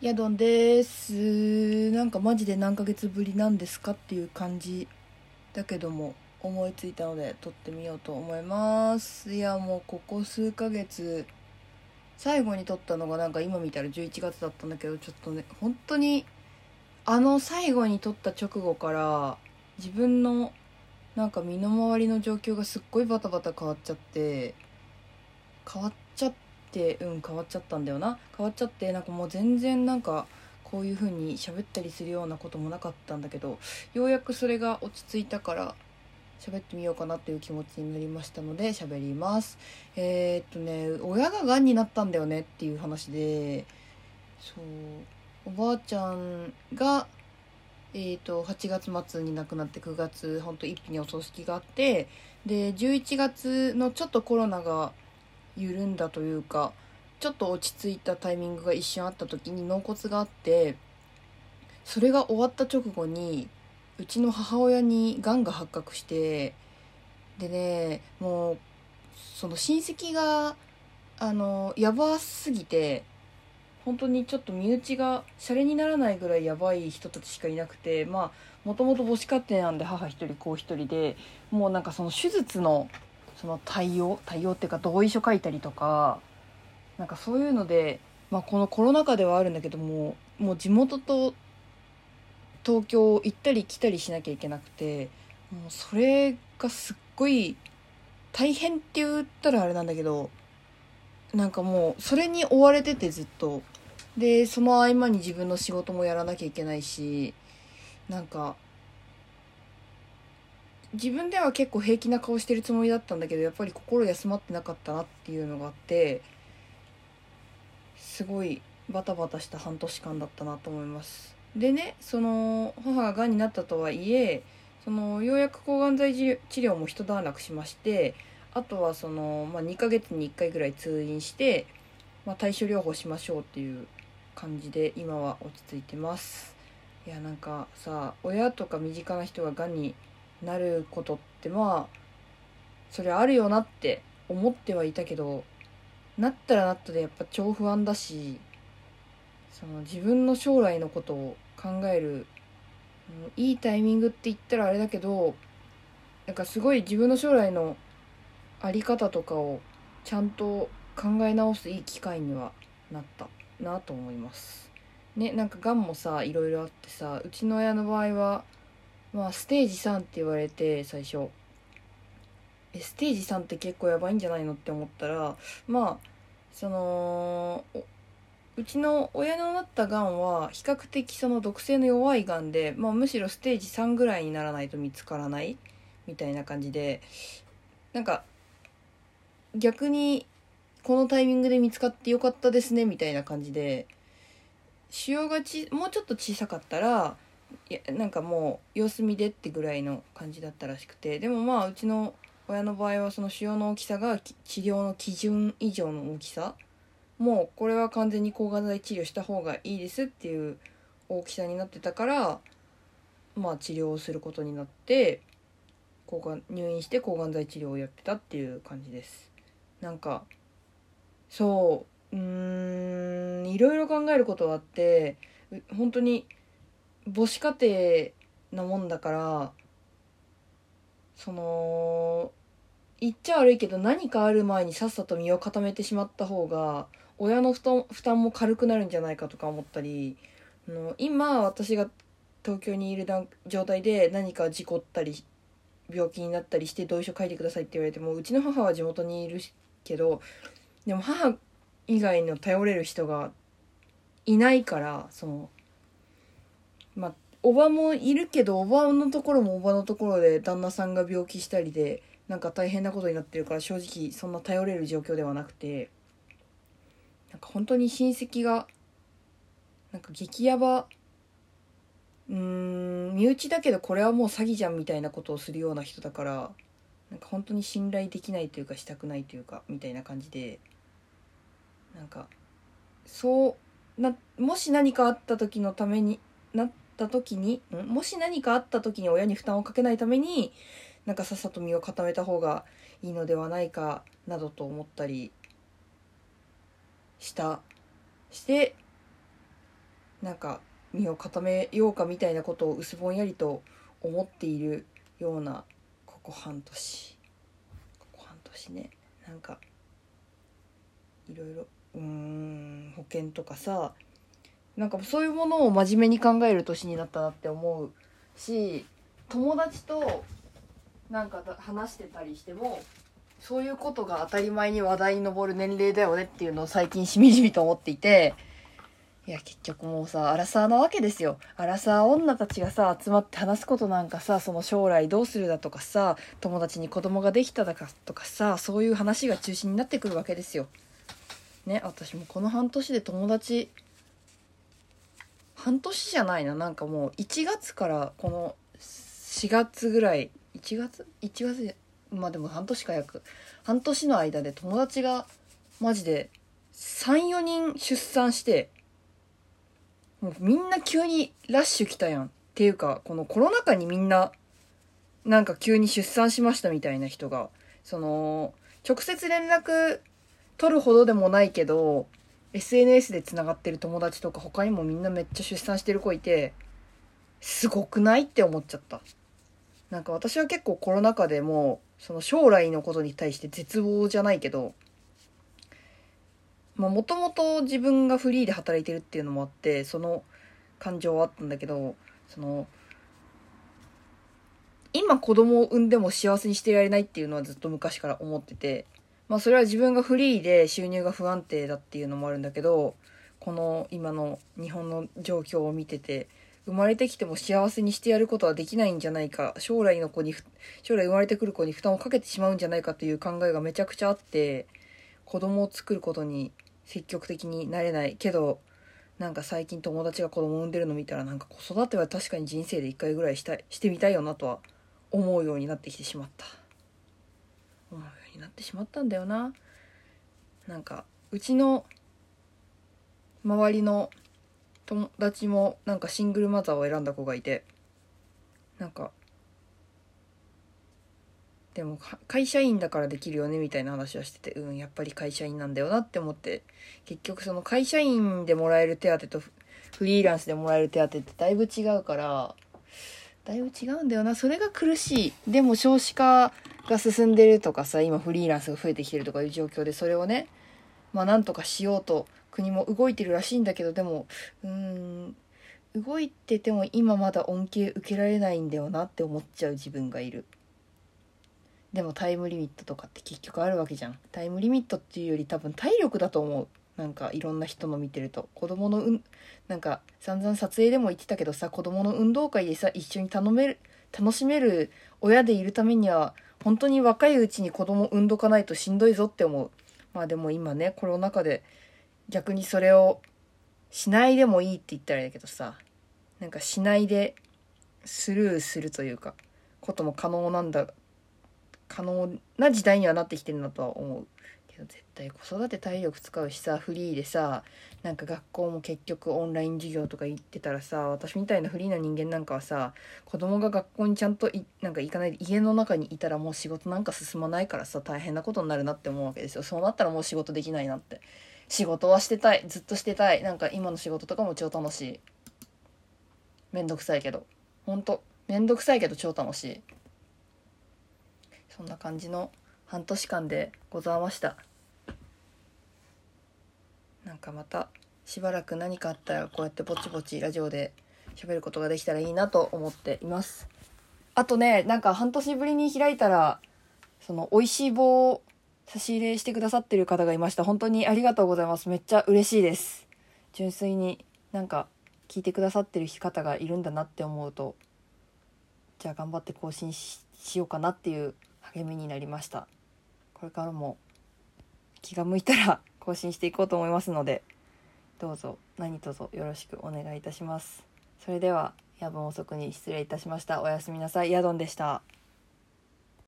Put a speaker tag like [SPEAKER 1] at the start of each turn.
[SPEAKER 1] ヤドンです。なんかマジで何ヶ月ぶりなんですかっていう感じだけども思いついたので撮ってみようと思います。いやもうここ数ヶ月最後に撮ったのがなんか今見たら11月だったんだけどちょっとね本当にあの最後に撮った直後から自分のなんか身の回りの状況がすっごいバタバタ変わっちゃって変わってうん変わっちゃったんだよな。変わっちゃってなんかもう全然なんかこういう風に喋ったりするようなこともなかったんだけどようやくそれが落ち着いたから喋ってみようかなという気持ちになりましたので喋ります。えー、っとね親ががんになったんだよねっていう話でそうおばあちゃんがえー、と8月末に亡くなって9月ほんと一気にお葬式があってで11月のちょっとコロナが緩んだというかちょっと落ち着いたタイミングが一瞬あった時に納骨があってそれが終わった直後にうちの母親にがんが発覚してでねもうその親戚があのやばすぎて本当にちょっと身内がシャレにならないぐらいやばい人たちしかいなくてまあもともと母子家庭なんで母一人子一人でもうなんかその手術のその対応対応っていうか同意書書いたりとかなんかそういうので、まあ、このコロナ禍ではあるんだけどももう地元と東京行ったり来たりしなきゃいけなくてもうそれがすっごい大変って言ったらあれなんだけどなんかもうそれに追われててずっと。でその合間に自分の仕事もやらなきゃいけないしなんか自分では結構平気な顔してるつもりだったんだけどやっぱり心休まってなかったなっていうのがあってすごいバタバタした半年間だったなと思います。でねその母ががんになったとはいえそのようやく抗がん剤治療も一段落しましてあとはその、まあ、2ヶ月に1回ぐらい通院して、まあ、対処療法しましょうっていう感じで今は落ち着いてます。いやなんかさ親とか身近な人ががんになることってまあそれあるよなって思ってはいたけどなったらなったでやっぱ超不安だしその自分の将来のことを考えるいいタイミングって言ったらあれだけどなんかすごい自分の将来のあり方とかをちゃんと考え直すいい機会にはなったなと思います。ねなんかがんもさいろいろあってさうちの親の場合はまあステージ3って言われて最初。えステージ3って結構やばいんじゃないのって思ったらまあそのうちの親のなったがんは比較的その毒性の弱いがんで、まあ、むしろステージ3ぐらいにならないと見つからないみたいな感じでなんか逆にこのタイミングで見つかってよかったですねみたいな感じで腫瘍がちもうちょっと小さかったらいやなんかもう様子見でってぐらいの感じだったらしくて。でもまあうちの親の場合はその腫瘍の大きさが治療の基準以上の大きさ。もうこれは完全に抗がん剤治療した方がいいですっていう大きさになってたからまあ治療をすることになって抗がん入院して抗がん剤治療をやってたっていう感じです。なんかそううーんいろいろ考えることはあって本当に母子家庭なもんだからその言っちゃ悪いけど何かある前にさっさと身を固めてしまった方が親の負担も軽くなるんじゃないかとか思ったりあの今私が東京にいる状態で何か事故ったり病気になったりして同意書書いてくださいって言われてもうちの母は地元にいるけどでも母以外の頼れる人がいないからそのまあおばもいるけどおばのところもおばのところで旦那さんが病気したりでなんか大変なことになってるから正直そんな頼れる状況ではなくてなんか本当に親戚がなんか激ヤバうん身内だけどこれはもう詐欺じゃんみたいなことをするような人だからなんか本当に信頼できないというかしたくないというかみたいな感じでなんかそうなもし何かあった時のためになった時にもし何かあった時に親に負担をかけないためになんかさっさと身を固めた方がいいのではないかなどと思ったりしたしてなんか身を固めようかみたいなことを薄ぼんやりと思っているようなここ半年。ここ半年ね。なんかいろいろうん保険とかさなんかそういうものを真面目に考える年になったなって思うし友達となんか話してたりしてもそういうことが当たり前に話題に上る年齢だよねっていうのを最近しみじみと思っていていや結局もうさアラサーなわけですよアラサー女たちがさ集まって話すことなんかさその将来どうするだとかさ友達に子供ができただかとかさそういう話が中心になってくるわけですよ。ね私もこの半年で友達半年じゃないな。なんかもう1月からこの4月ぐらい。1月 ?1 月まあでも半年か約。半年の間で友達がマジで34人出産してもうみんな急にラッシュ来たやん。っていうかこのコロナ禍にみんななんか急に出産しましたみたいな人がその直接連絡取るほどでもないけど SNS でつながってる友達とか他にもみんなめっちゃ出産してる子いてすごくないって思っちゃった。なんか私は結構コロナ禍でもその将来のことに対して絶望じゃないけどもともと自分がフリーで働いてるっていうのもあってその感情はあったんだけどその今子供を産んでも幸せにしてられないっていうのはずっと昔から思っててまあそれは自分がフリーで収入が不安定だっていうのもあるんだけどこの今の日本の状況を見てて生まれてきても幸せにしてやることはできないんじゃないか将来の子に将来生まれてくる子に負担をかけてしまうんじゃないかという考えがめちゃくちゃあって子供を作ることに積極的になれないけどなんか最近友達が子供を産んでるの見たらなんか子育ては確かに人生で一回ぐらいしたいしてみたいよなとは思うようになってきてしまった。になってしまったんだよな。なんかうちの周りの友達もなんかシングルマザーを選んだ子がいて。なんかでも会社員だからできるよねみたいな話はしてて。うんやっぱり会社員なんだよなって思って。結局その会社員でもらえる手当とフリーランスでもらえる手当ってだいぶ違うからだいぶ違うんだよな。それが苦しい。でも少子化が進んでるとかさ今フリーランスが増えてきてるとかいう状況でそれをねまあなんとかしようと国も動いてるらしいんだけどでもうん動いてても今まだ恩恵受けられないんだよなって思っちゃう自分がいる。でもタイムリミットとかって結局あるわけじゃん。タイムリミットっていうより多分体力だと思う。なんかいろんな人の見てると。子供のうんなんか散々撮影でも言ってたけどさ子供の運動会でさ一緒に頼める楽しめる親でいるためには本当に若いうちに子供産んどかないとしんどいぞって思う。まあでも今ねコロナ禍で逆にそれをしないでもいいって言ったらいいけどさなんかしないでスルーするというかことも可能なんだ可能な時代にはなってきてるなとは思う。けど絶対子育て体力使うしさフリーでさなんか学校も結局オンライン授業とか行ってたらさ私みたいなフリーな人間なんかはさ子供が学校にちゃんとなんか行かないで家の中にいたらもう仕事なんか進まないからさ大変なことになるなって思うわけですよ。そうなったらもう仕事できないなって。仕事はしてたいずっとしてたい。なんか今の仕事とかも超楽しい。めんどくさいけど。ほんと。めんどくさいけど超楽しい。そんな感じの半年間でございました。なんかまたしばらく何かあったらこうやってぼちぼちラジオで喋ることができたらいいなと思っています。あとねなんか半年ぶりに開いたらその美味しい棒を差し入れしてくださってる方がいました。本当にありがとうございます。めっちゃ嬉しいです。純粋になんか聞いてくださってる方がいるんだなって思うとじゃあ頑張って更新しようかなっていう励みになりました。これからも気が向いたら 更新していこうと思いますのでどうぞ何卒よろしくお願いいたします。それでは夜分遅くに失礼いたしました。おやすみなさい。ヤドンでした。